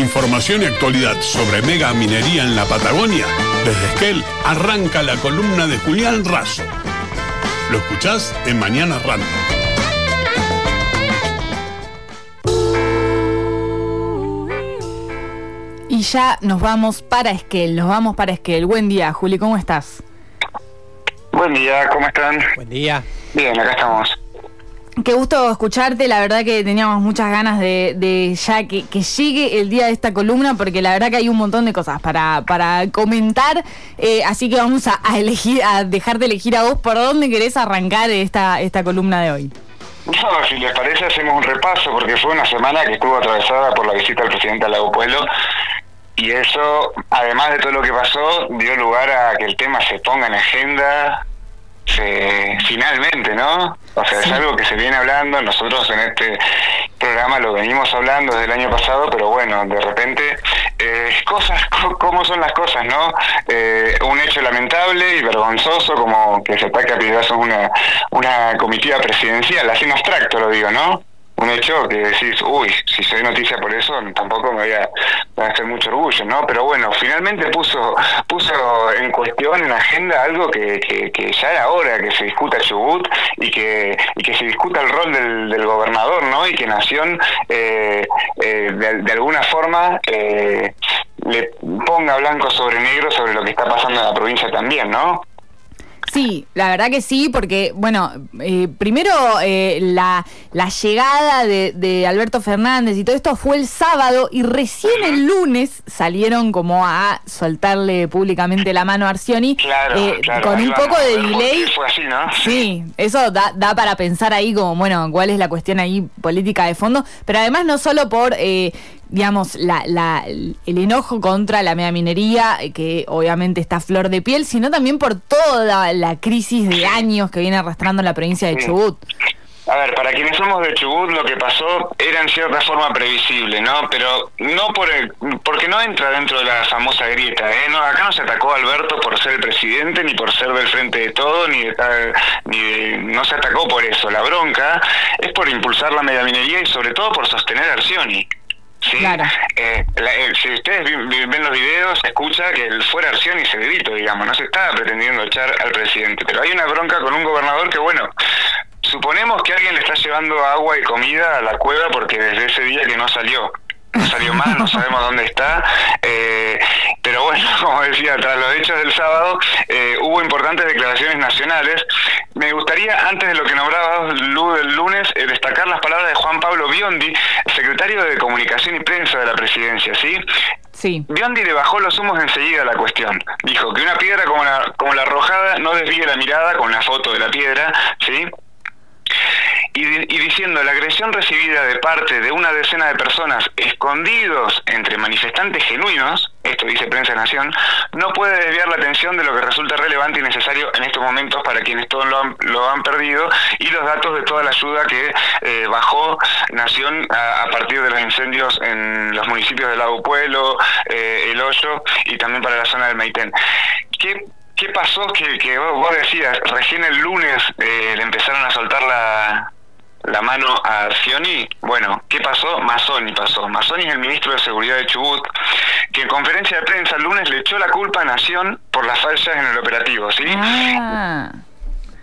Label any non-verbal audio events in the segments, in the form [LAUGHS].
Información y actualidad sobre mega minería en la Patagonia. Desde Esquel arranca la columna de Julián Razo. Lo escuchás en Mañana Random. Y ya nos vamos para Esquel, nos vamos para Esquel. Buen día, Juli, ¿cómo estás? Buen día, ¿cómo están? Buen día. Bien, acá estamos. Qué gusto escucharte, la verdad que teníamos muchas ganas de, ya que, llegue el día de esta columna, porque la verdad que hay un montón de cosas para, para comentar, eh, así que vamos a, elegir, a dejarte elegir a vos por dónde querés arrancar esta, esta columna de hoy. No, si les parece hacemos un repaso, porque fue una semana que estuvo atravesada por la visita del presidente al Lago Pueblo, y eso, además de todo lo que pasó, dio lugar a que el tema se ponga en agenda, se, finalmente, ¿no? O sea, es algo que se viene hablando, nosotros en este programa lo venimos hablando desde el año pasado, pero bueno, de repente, eh, [LAUGHS] cosas, ¿cómo son las cosas, no? Eh, un hecho lamentable y vergonzoso como que se ataque a una, una comitiva presidencial, así en abstracto lo digo, ¿no? Un hecho que decís, uy, si soy noticia por eso, tampoco me voy a, hacer mucho orgullo, ¿no? Pero bueno, finalmente puso puso en cuestión, en agenda, algo que, que, ya era hora que se discuta Chubut y que, y que se discuta el rol del, gobernador, ¿no? Y que Nación, eh, eh, de, alguna forma, eh, le ponga blanco sobre negro sobre lo que está pasando en la provincia también, ¿no? Sí, la verdad que sí, porque, bueno, eh, primero eh, la, la, llegada de, de, Alberto Fernández y todo esto fue el sábado y recién el lunes salieron como a soltarle públicamente la mano a Arcioni eh, con un poco de delay. Fue así, ¿no? Sí, eso da, da para pensar ahí como, bueno, cuál es la cuestión ahí política de fondo, pero además no solo por digamos, la, la, el enojo contra la media minería, eh, que obviamente está a flor de piel, sino también por toda la crisis de años que viene arrastrando la provincia de Chubut. A ver, para quienes somos de Chubut, lo que pasó era en cierta forma previsible, ¿no? Pero no por el, porque no entra dentro de la famosa grieta, ¿eh? No, acá no se atacó a Alberto por ser el presidente, ni por ser del frente de todo, ni, de, ni no se atacó por eso. La bronca es por impulsar la media minería y sobre todo por sostener a Arcioni. Sí, eh, eh, si ustedes ven los videos, escucha que el fuera acción y se grito, digamos, no se está pretendiendo echar al presidente, pero hay una bronca con un gobernador que, bueno, suponemos que alguien le está llevando agua y comida a la cueva porque desde ese día que no salió no salió mal, no sabemos dónde está. Eh, pero bueno, [LAUGHS] como decía, tras los hechos del sábado eh, hubo importantes declaraciones nacionales. Me gustaría, antes de lo que nombraba Lu del lunes, eh, destacar las palabras de Juan Pablo Biondi, secretario de Comunicación y Prensa de la Presidencia, ¿sí? Sí. Biondi le bajó los humos enseguida a la cuestión. Dijo que una piedra como la, como la arrojada no desvíe la mirada con la foto de la piedra, ¿sí? y, diciendo la agresión recibida de parte de una decena de personas escondidos entre manifestantes genuinos, esto dice Prensa Nación, no puede desviar la atención de lo que resulta relevante y necesario en estos momentos para quienes todos lo han, lo han perdido y los datos de toda la ayuda que eh, bajó Nación a, partir de los incendios en los municipios del Lago Pueblo, eh, El Hoyo y también para la zona del Maitén. ¿Qué ¿Qué pasó que, que vos decías, recién el lunes eh, le empezaron a soltar la, la mano a Cioni? Bueno, ¿qué pasó? Mazzoni pasó. Mazzoni es el ministro de Seguridad de Chubut, que en conferencia de prensa el lunes le echó la culpa a Nación por las fallas en el operativo, ¿sí? Ah.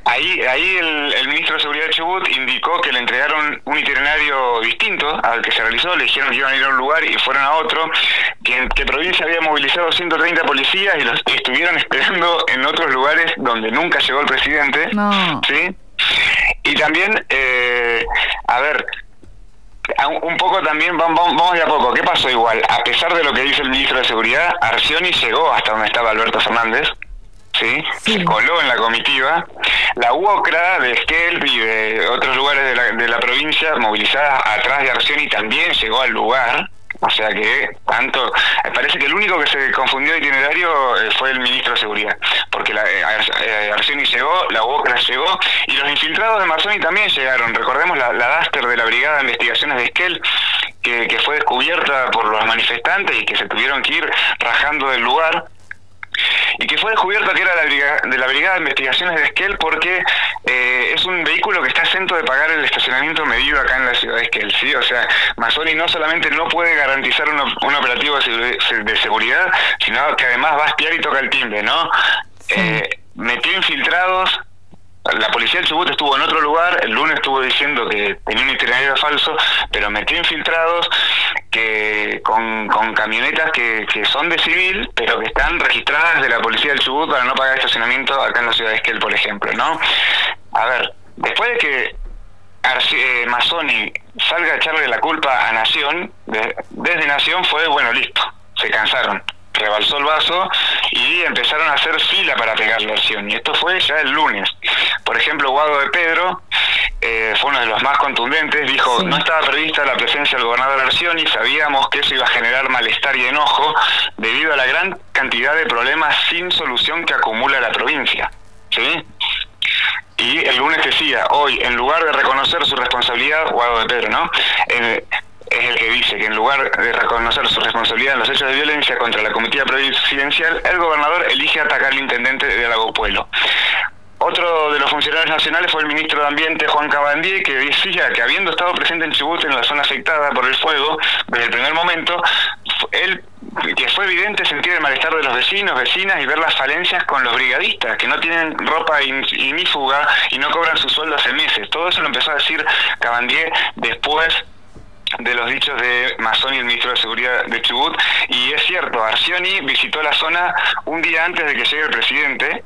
Ahí, ahí el, ministro de Seguridad de Chubut indicó que le entregaron un itinerario distinto al que se realizó, le dijeron que iban a ir a un lugar y fueron a otro, que, que provincia había movilizado 130 policías y los estuvieron esperando en otros lugares donde nunca llegó el presidente. ¿sí? Y también, eh, a ver, un poco también, vamos, vamos de a poco, ¿qué pasó igual? A pesar de lo que dice el ministro de Seguridad, Arcioni llegó hasta donde estaba Alberto Fernández. ¿sí? se coló en la comitiva. La UOCRA de Esquel y de otros lugares de la, de la provincia, movilizada atrás de Arcioni, también llegó al lugar. O sea que tanto, parece que el único que se confundió de itinerario eh, fue el ministro de Seguridad, porque la, eh, eh, llegó, la UOCRA llegó y los infiltrados de Marzoni también llegaron. Recordemos la, la Daster de la Brigada de Investigaciones de Esquel, que, que fue descubierta por los manifestantes y que se tuvieron que ir rajando del lugar y que fue descubierto que era la de la Brigada de Investigaciones de Esquel porque eh, es un vehículo que está exento de pagar el estacionamiento medido acá en la ciudad de Esquel, ¿sí? O sea, Mazzoni no solamente no puede garantizar un, operativo de, seguridad, sino que además va a espiar y toca el timbre, ¿no? Eh, metió infiltrados la policía del Chubut estuvo en otro lugar, el lunes estuvo diciendo que tenía un itinerario falso, pero metió infiltrados con, camionetas que, son de civil, pero que están registradas de la policía del Chubut para no pagar estacionamiento acá en la ciudad de Esquel, por ejemplo, ¿no? A ver, después de que eh, Mazzoni salga a echarle la culpa a Nación, desde Nación fue, bueno, listo, se cansaron rebalsó el vaso y empezaron a hacer fila para pegar la acción. Y esto fue ya el lunes. Por ejemplo, Guado de Pedro eh, fue uno de los más contundentes, dijo, no estaba prevista la presencia del gobernador Arcioni, sabíamos que eso iba a generar malestar y enojo debido a la gran cantidad de problemas sin solución que acumula la provincia. ¿Sí? Y el lunes decía, hoy, en lugar de reconocer su responsabilidad, Guado de Pedro, ¿no? Es el que dice que en lugar de reconocer su responsabilidad en los hechos de violencia contra la comitiva presidencial, el gobernador elige atacar al intendente de Lago Pueblo. Otro de los funcionarios nacionales fue el ministro de Ambiente, Juan Cabandier, que decía que habiendo estado presente en Chubut en la zona afectada por el fuego, desde el primer momento, él que fue evidente sentir el malestar de los vecinos, vecinas y ver las falencias con los brigadistas, que no tienen ropa inífuga y no cobran sus sueldos hace meses. Todo eso lo empezó a decir Cabandier después de los dichos de Mazzoni, el ministro de Seguridad de Chubut, y es cierto, Arcioni visitó la zona un día antes de que llegue el presidente,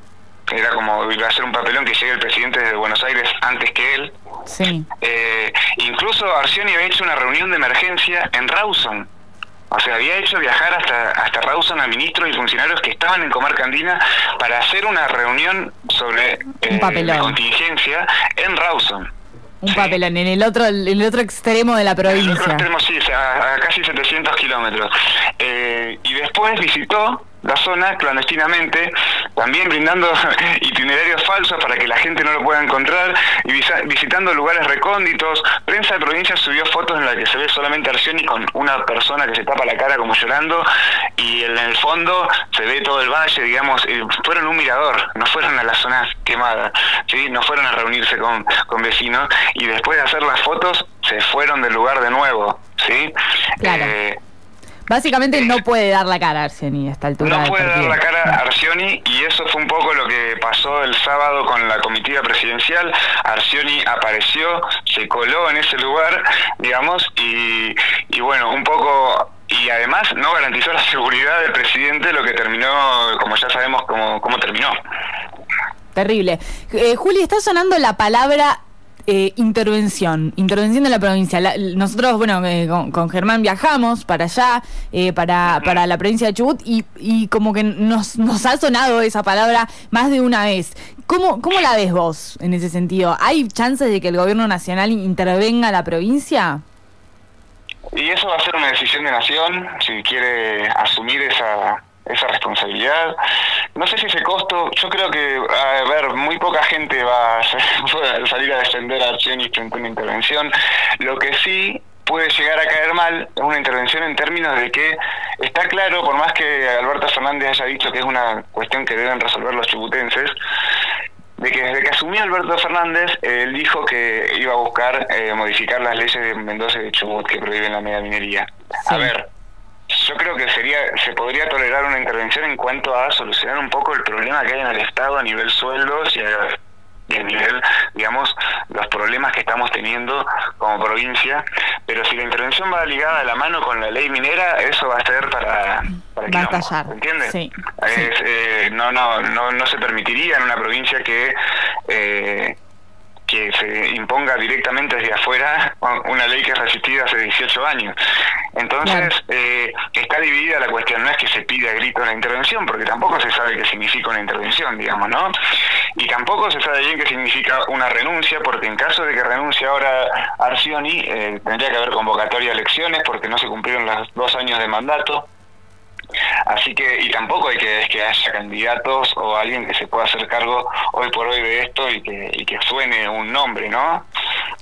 era como iba a ser un papelón que llegue el presidente desde Buenos Aires antes que él. Sí. Eh, incluso Arcioni había hecho una reunión de emergencia en Rawson. O sea, había hecho viajar hasta, hasta Rawson a ministros y funcionarios que estaban en Comarca Andina para hacer una reunión sobre eh, la contingencia en Rawson. Un papelón, en el otro en el otro extremo de la provincia. En el otro extremo, sí, a, casi 700 kilómetros. Eh, y después visitó la zona clandestinamente, también brindando [LAUGHS] itinerarios falsos para que la gente no lo pueda encontrar y visitando lugares recónditos. Prensa de provincia subió fotos en las que se ve solamente Arcioni con una persona que se tapa la cara como llorando y en el fondo se ve todo el valle, digamos, fueron un mirador, no fueron a la zona quemada, ¿sí? no fueron a reunirse con, con vecinos y después de hacer las fotos se fueron del lugar de nuevo. ¿sí? Eh, Básicamente no puede dar la cara a Arcioni a esta altura. No puede dar la cara a Arcioni y eso fue un poco lo que pasó el sábado con la comitiva presidencial. Arcioni apareció, se coló en ese lugar, digamos, y, y bueno, un poco y además no garantizó la seguridad del presidente, lo que terminó, como ya sabemos cómo, cómo terminó. Terrible. Eh, Juli, está sonando la palabra eh, intervención, intervención de la provincia. nosotros, bueno, eh, con, Germán viajamos para allá, eh, para, para la provincia de Chubut, y, y como que nos, nos ha sonado esa palabra más de una vez. ¿Cómo, ¿Cómo la ves vos en ese sentido? ¿Hay chances de que el gobierno nacional intervenga a la provincia? Y eso va a ser una decisión de nación, si quiere asumir esa, esa responsabilidad. No sé si ese costo, yo creo que, a ver, muy poca gente va a [LAUGHS] salir a defender a Arcioni frente a una intervención. Lo que sí puede llegar a caer mal es una intervención en términos de que está claro, por más que Alberto Fernández haya dicho que es una cuestión que deben resolver los chibutenses, de que desde que asumió Alberto Fernández, él dijo que iba a buscar eh, modificar las leyes de Mendoza y de Chubut que prohíben la megaminería. A ver, yo creo que sería se podría tolerar una intervención en cuanto a solucionar un poco el problema que hay en el Estado a nivel sueldos y a, nivel, digamos, los problemas que estamos teniendo como provincia, pero si la intervención va ligada a la mano con la ley minera, eso va a ser para, para ¿entiendes? Sí, eh, no, no, no, no se permitiría en una provincia que eh, que se imponga directamente desde afuera una ley que es resistida hace 18 años. Entonces, eh, está dividida la cuestión, no es que se pida a grito la intervención, porque tampoco se sabe qué significa una intervención, digamos, ¿no? Y tampoco se sabe bien qué significa una renuncia, porque en caso de que renuncie ahora Arcioni, eh, tendría que haber convocatoria a elecciones, porque no se cumplieron los dos años de mandato. Así que, y tampoco hay que, que haya candidatos o alguien que se pueda hacer cargo hoy por hoy de esto y que, y que suene un nombre, ¿no?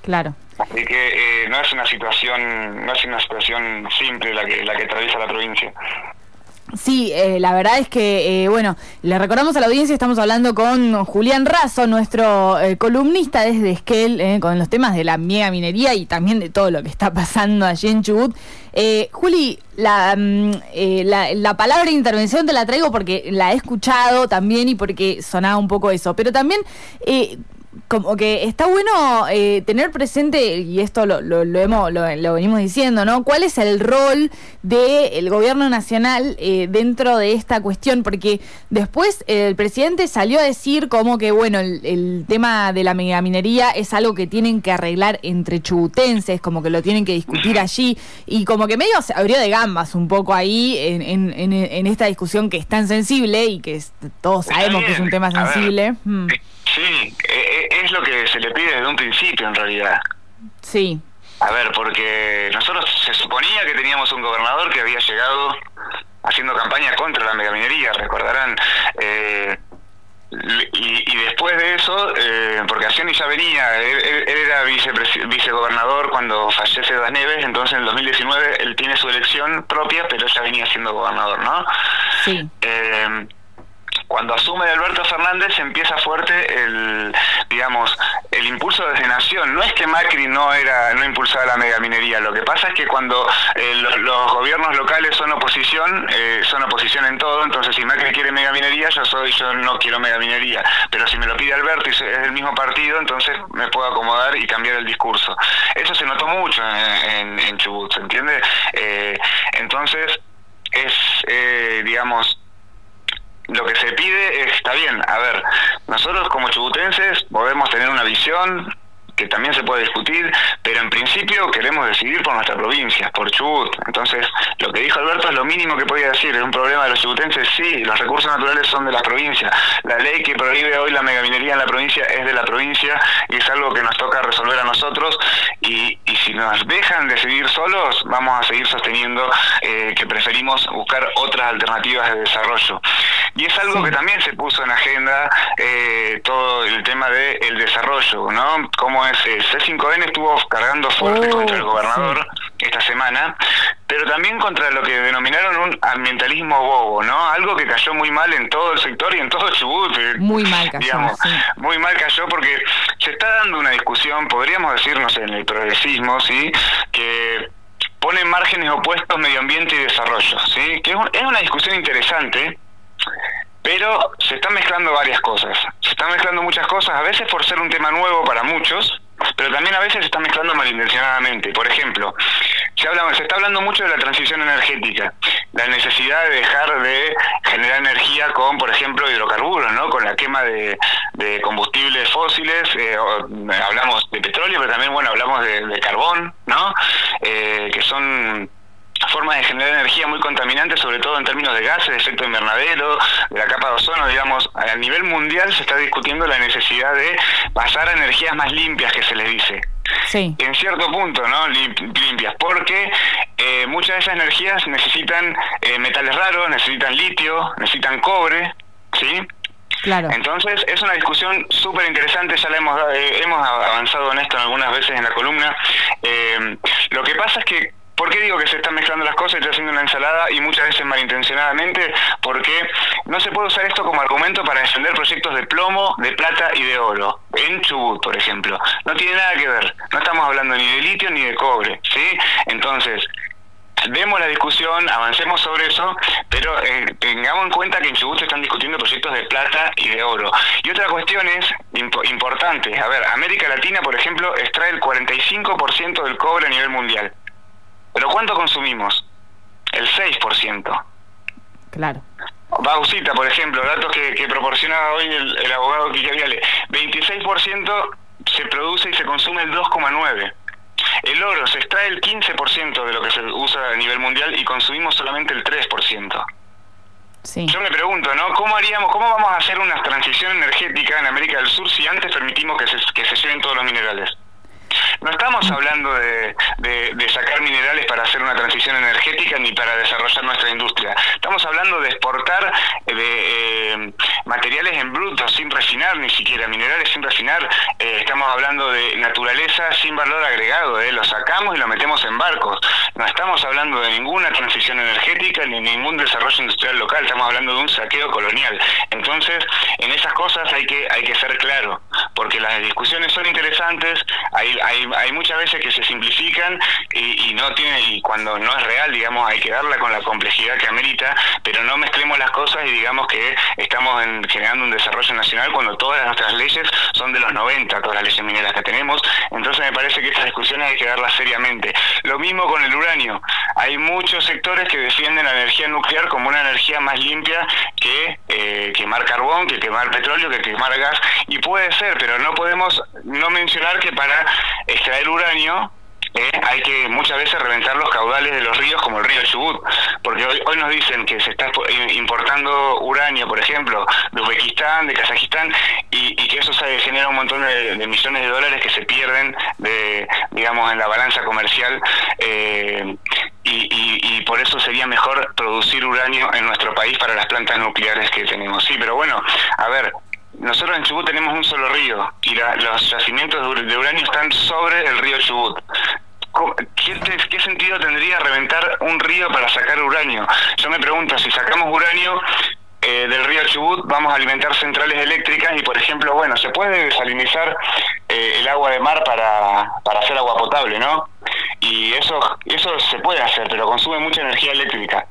Claro. Así que eh, no es una situación, no es una situación simple la que, la que atraviesa la provincia. Sí, eh, la verdad es que, eh, bueno, le recordamos a la audiencia, estamos hablando con Julián Razo, nuestro eh, columnista desde Esquel, con los temas de la mega minería y también de todo lo que está pasando allí en Chubut. Juli, la, mm, la, la, palabra intervención te la traigo porque la he escuchado también y porque sonaba un poco eso, pero también como que está bueno eh, tener presente, y esto lo, lo, hemos, lo, venimos diciendo, ¿no? ¿Cuál es el rol del gobierno nacional eh, dentro de esta cuestión? Porque después el presidente salió a decir como que, bueno, el, tema de la megaminería es algo que tienen que arreglar entre chubutenses, como que lo tienen que discutir allí, y como que medio se abrió de gambas un poco ahí en, en, en, esta discusión que es tan sensible y que todos sabemos que es un tema sensible. Mm. Sí, e, e, es lo que se le pide desde un principio en realidad. Sí. A ver, porque nosotros se suponía que teníamos un gobernador que había llegado haciendo campaña contra la megaminería, recordarán. Eh, y, después de eso, eh, porque Acioni ya venía, él, era vice, vicegobernador cuando fallece Das Neves, entonces en el 2019 él tiene su elección propia, pero ya venía siendo gobernador, ¿no? Sí. Eh, cuando asume Alberto Fernández empieza fuerte el, digamos, el impulso desde Nación. No es que Macri no era, no impulsaba la megaminería, lo que pasa es que cuando eh, los, gobiernos locales son oposición, eh, son oposición en todo, entonces si Macri quiere megaminería, yo soy, yo no quiero megaminería. Pero si me lo pide Alberto y es del mismo partido, entonces me puedo acomodar y cambiar el discurso. Eso se notó mucho en, en, Chubut, ¿se entiende? Eh, entonces, es, digamos, lo que se pide está bien. A ver, nosotros como chubutenses podemos tener una visión que también se puede discutir, pero en principio queremos decidir por nuestra provincia, por Chubut. Entonces, lo que dijo Alberto es lo mínimo que podía decir. ¿Es un problema de los chubutenses? Sí, los recursos naturales son de la provincia. La ley que prohíbe hoy la megaminería en la provincia es de la provincia y es algo que nos toca resolver a nosotros. Y, y si nos dejan decidir solos, vamos a seguir sosteniendo eh, que preferimos buscar otras alternativas de desarrollo. Y es algo que también se puso en agenda eh, todo el tema del desarrollo, ¿no? Cómo C5N estuvo cargando fuerte oh, contra el gobernador esta semana, pero también contra lo que denominaron un ambientalismo bobo, ¿no? Algo que cayó muy mal en todo el sector y en todo Chubut. Eh, muy mal cayó. Muy mal cayó porque se está dando una discusión, podríamos decirnos en el progresismo, ¿sí? Que pone márgenes opuestos medio ambiente y desarrollo, ¿sí? Que es una discusión interesante pero se están mezclando varias cosas. Están mezclando muchas cosas, a veces por ser un tema nuevo para muchos, pero también a veces se están mezclando malintencionadamente. Por ejemplo, se está hablando mucho de la transición energética, la necesidad de dejar de generar energía con, por ejemplo, hidrocarburos, ¿no? con la quema de, combustibles fósiles, eh, hablamos de petróleo, pero también bueno hablamos de, carbón, ¿no? Eh, que son formas de generar energía muy contaminantes, sobre todo en términos de gases, de efecto invernadero, de la capa de ozono, digamos, a nivel mundial se está discutiendo la necesidad de pasar a energías más limpias, que se les dice. Sí. En cierto punto, ¿no? Limpias, porque eh, muchas de esas energías necesitan eh, metales raros, necesitan litio, necesitan cobre, ¿sí? Claro. Entonces, es una discusión súper interesante, ya la hemos, eh, hemos avanzado en esto algunas veces en la columna. lo que pasa es que ¿Por qué digo que se están mezclando las cosas y estoy haciendo una ensalada y muchas veces malintencionadamente? Porque no se puede usar esto como argumento para defender proyectos de plomo, de plata y de oro. En Chubut, por ejemplo. No tiene nada que ver. No estamos hablando ni de litio ni de cobre. ¿sí? Entonces, demos la discusión, avancemos sobre eso, pero eh, tengamos en cuenta que en Chubut se están discutiendo proyectos de plata y de oro. Y otra cuestión es importante, a ver, América Latina, por ejemplo, extrae el 45% del cobre a nivel mundial. ¿Pero cuánto consumimos? El 6%. Claro. Bausita, por ejemplo, datos que, que proporciona hoy el, abogado Viale. 26% se produce y se consume el 2,9%. El oro se extrae el 15% de lo que se usa a nivel mundial y consumimos solamente el 3%. Sí. Yo me pregunto, ¿no? ¿Cómo haríamos, cómo vamos a hacer una transición energética en América del Sur si antes permitimos que se, que se lleven todos los minerales? No estamos hablando de, sacar minerales para hacer una transición energética ni para desarrollar nuestra industria. Estamos hablando de exportar eh, de, eh, materiales en bruto, sin refinar ni siquiera, minerales sin refinar, eh, estamos hablando de naturaleza sin valor agregado, lo sacamos y lo metemos en barcos. No estamos hablando de ninguna transición energética ni ningún desarrollo industrial local, estamos hablando de un saqueo colonial. Entonces, en esas cosas hay que, hay que ser claro, porque las discusiones son interesantes, hay, hay, hay muchas veces que se simplifican y, no tiene, y cuando no es real, digamos, hay que darla con la complejidad que amerita, pero no mezclemos las cosas y digamos que estamos generando un desarrollo nacional cuando todas nuestras leyes son de los 90, todas las leyes mineras que tenemos, entonces me parece que estas discusiones hay que darlas seriamente. Lo mismo con el uranio, hay muchos sectores que defienden la energía nuclear como una energía más limpia que eh, quemar carbón, que quemar petróleo, que quemar gas, y puede ser, pero no podemos no mencionar que para extraer uranio ¿eh? hay que muchas veces reventar los caudales de los ríos como el río Chubut, porque hoy, hoy nos dicen que se está importando uranio, por ejemplo, de Uzbekistán, de Kazajistán, y, que eso se genera un montón de, millones de dólares que se pierden, de, digamos, en la balanza comercial. Eh, y, y, por eso sería mejor producir uranio en nuestro país para las plantas nucleares que tenemos. Sí, pero bueno, a ver, nosotros en Chubut tenemos un solo río y los yacimientos de uranio están sobre el río Chubut. ¿Qué, sentido tendría reventar un río para sacar uranio? Yo me pregunto, si sacamos uranio eh, del río Chubut, vamos a alimentar centrales eléctricas y, por ejemplo, bueno, se puede desalinizar eh, el agua de mar para, para hacer agua potable, ¿no? y eso eso se puede hacer pero consume mucha energía eléctrica.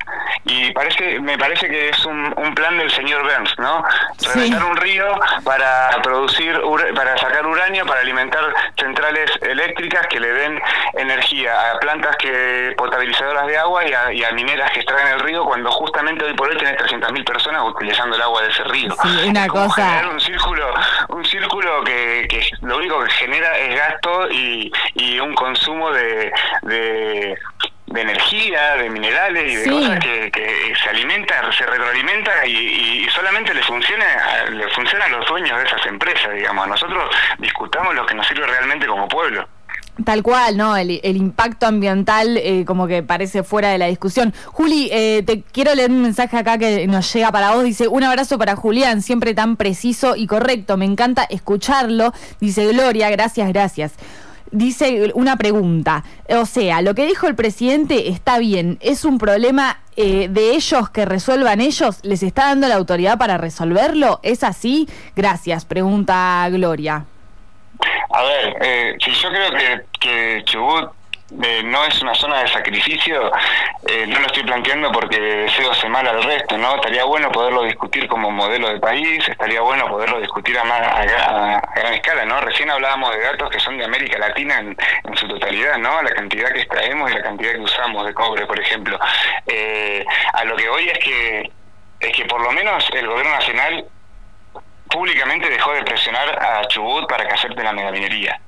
Y parece me parece que es un, plan del señor Burns no reventar un río para producir para para alimentar centrales eléctricas que le den energía a plantas que potabilizadoras de agua y a, mineras que extraen el río cuando justamente hoy por hoy tenés 300.000 personas utilizando el agua de ese río. Una cosa un círculo un círculo que, que lo único que genera es gasto y, y un consumo de de, energía, de minerales y de cosas que, se alimenta, se retroalimenta y, solamente le funciona, le funciona a los dueños de esas empresas, digamos. Nosotros discutamos lo que nos sirve realmente como pueblo. Tal cual, ¿no? El, impacto ambiental eh, como que parece fuera de la discusión. Juli, eh, te quiero leer un mensaje acá que nos llega para vos. Dice, un abrazo para Julián, siempre tan preciso y correcto. Me encanta escucharlo. Dice Gloria, gracias, gracias dice una pregunta. O sea, lo que dijo el presidente está bien, es un problema eh, de ellos que resuelvan ellos, ¿les está dando la autoridad para resolverlo? ¿Es así? Gracias, pregunta Gloria. A ver, eh, si yo creo que, que Chubut no es una zona de sacrificio, eh, no lo estoy planteando porque deseo mal al resto, ¿no? Estaría bueno poderlo discutir como modelo de país, estaría bueno poderlo discutir a, a, gran escala, ¿no? Recién hablábamos de datos que son de América Latina en, su totalidad, ¿no? La cantidad que extraemos y la cantidad que usamos de cobre, por ejemplo. Eh, a lo que voy es que es que por lo menos el gobierno nacional públicamente dejó de presionar a Chubut para que la megaminería.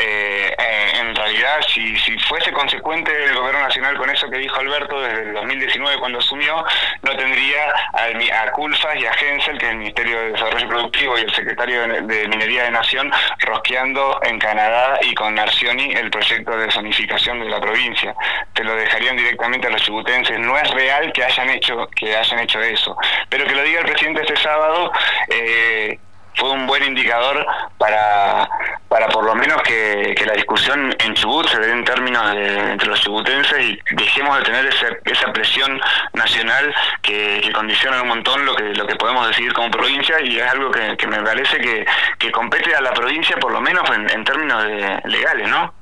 Eh, eh, en realidad, si, fuese consecuente el gobierno nacional con eso que dijo Alberto desde el 2019 cuando asumió, no tendría a, a Culfas y a Hensel, que es el Ministerio de Desarrollo Productivo y el secretario de, Minería de Nación, rosqueando en Canadá y con Narcioni el proyecto de zonificación de la provincia. Te lo dejarían directamente a los chubutenses. No es real que hayan hecho, que hayan hecho eso. Pero que lo diga el presidente este sábado, eh, fue un buen indicador para, para por lo menos que, la discusión en Chubut se dé en términos de, entre los chubutenses y dejemos de tener esa presión nacional que, que, condiciona un montón lo que lo que podemos decidir como provincia y es algo que, me parece que, que compete a la provincia por lo menos en, en términos de, legales, ¿no?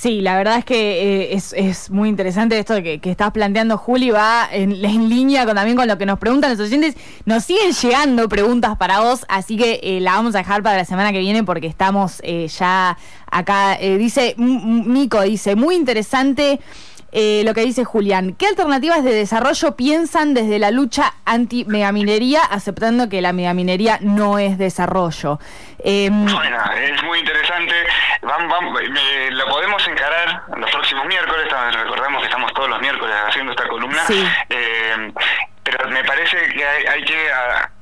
Sí, la verdad es que eh, es, es, muy interesante esto que, estás planteando, Juli, va en, línea con, también con lo que nos preguntan los oyentes. Nos siguen llegando preguntas para vos, así que eh, la vamos a dejar para la semana que viene porque estamos eh, ya acá. dice, Nico dice, muy interesante eh, lo que dice Julián. ¿Qué alternativas de desarrollo piensan desde la lucha anti-megaminería, aceptando que la megaminería no es desarrollo? Em, bueno, es muy interesante. lo podemos encarar los próximos miércoles. Recordemos que estamos todos los miércoles haciendo esta columna. Em, pero me parece que hay, que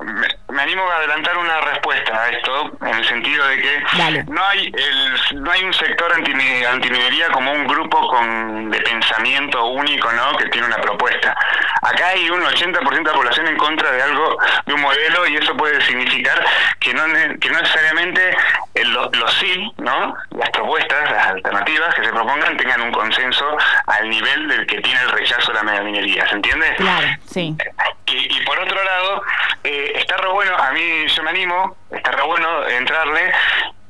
me animo a adelantar una respuesta a esto, en el sentido de que no hay el, no hay un sector anti, antiminería como un grupo con de pensamiento único, ¿no? Que tiene una propuesta. Acá hay un 80% de la población en contra de algo, de un modelo, y eso puede significar que no, que no necesariamente los sí, ¿no? Las propuestas, las alternativas que se propongan tengan un consenso al nivel del que tiene el rechazo a la megaminería, ¿se entiende? Claro, sí. Y, por otro lado, eh, está re bueno, a mí yo me animo, está re bueno entrarle,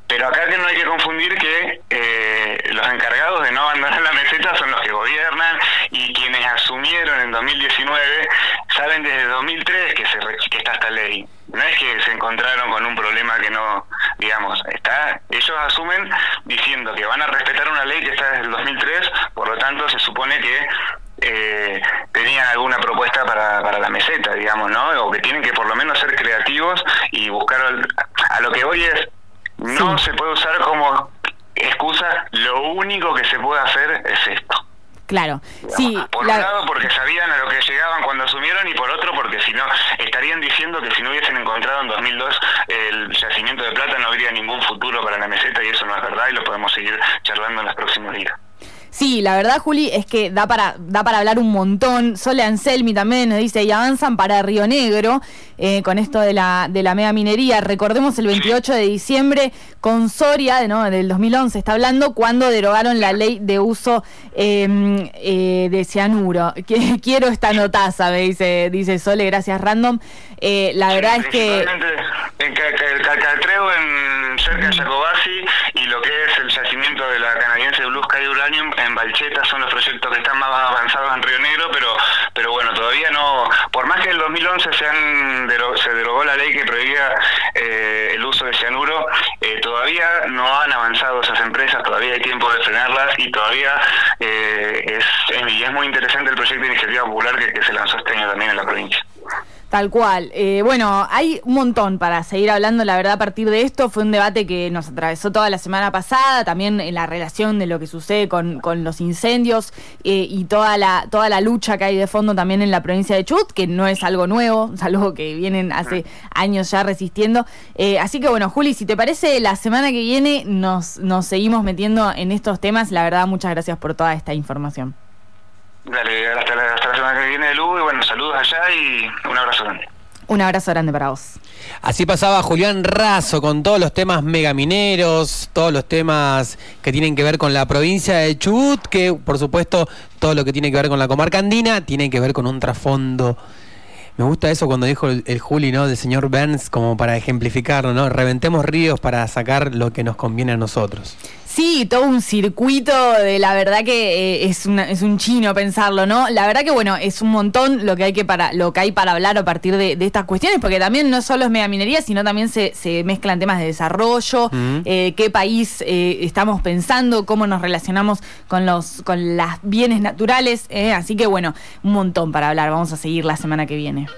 pero acá que no hay que confundir que eh, los encargados de no abandonar la meseta son los que gobiernan y quienes asumieron en 2019 saben desde 2003 que, se, que está esta ley. No es que se encontraron con un problema que no, digamos, está, ellos asumen diciendo que van a respetar una ley que está desde el 2003, por lo tanto se supone que eh, tenían alguna propuesta para, para la meseta, digamos, ¿no? O que tienen que por lo menos ser creativos y buscar, a lo que hoy es, no se puede usar como excusa, lo único que se puede hacer es esto. Claro, sí. Por un lado porque sabían a lo que llegaban cuando asumieron y por otro porque si no, estarían diciendo que si no hubiesen encontrado en 2002 el yacimiento de plata no habría ningún futuro para la meseta y eso no es verdad y lo podemos seguir charlando en los próximos días. Sí, la verdad, Juli, es que da para, da para hablar un montón. Sole Anselmi también nos dice, y avanzan para Río Negro eh, con esto de la, de la mega minería. Recordemos el 28 de diciembre con Soria, ¿no? del 2011 está hablando, cuando derogaron la ley de uso em, eh, de cianuro. [LAUGHS] Quiero esta notaza, me dice, dice Sole, gracias Random. Eh, la verdad es que... En Calcatreo, en cerca de Jacobasi, y lo que es el yacimiento de la canadiense Blue Sky Uranium en Balcheta son los proyectos que están más avanzados en Río Negro, pero pero bueno, todavía no, por más que en el 2011 se, derogó la ley que prohibía eh, el uso de cianuro, eh, todavía no han avanzado esas empresas, todavía hay tiempo de frenarlas y todavía eh, es muy interesante el proyecto de iniciativa popular que se lanzó este año también en la provincia. Tal cual. Eh, bueno, hay un montón para seguir hablando, la verdad, a partir de esto. Fue un debate que nos atravesó toda la semana pasada, también en la relación de lo que sucede con, con los incendios eh, y toda la, toda la lucha que hay de fondo también en la provincia de Chut, que no es algo nuevo, es algo que vienen hace años ya resistiendo. Eh, así que bueno, Juli, si te parece, la semana que viene nos, nos seguimos metiendo en estos temas. La verdad, muchas gracias por toda esta información. Dale, hasta la, semana que viene, Lu, y bueno, saludos allá y un abrazo grande. Un abrazo grande para vos. Así pasaba Julián Razo con todos los temas megamineros, todos los temas que tienen que ver con la provincia de Chubut, que por supuesto todo lo que tiene que ver con la comarca andina tiene que ver con un trasfondo. Me gusta eso cuando dijo el, el Juli, ¿no? Del señor Burns, como para ejemplificarlo, ¿no? Reventemos ríos para sacar lo que nos conviene a nosotros. Sí, todo un circuito de la verdad que eh, es, es un chino pensarlo, ¿no? La verdad que bueno, es un montón lo que hay que para, lo que hay para hablar a partir de, estas cuestiones, porque también no solo es megaminería, sino también se, se mezclan temas de desarrollo, eh, qué país eh, estamos pensando, cómo nos relacionamos con los, con las bienes naturales, así que bueno, un montón para hablar, vamos a seguir la semana que viene.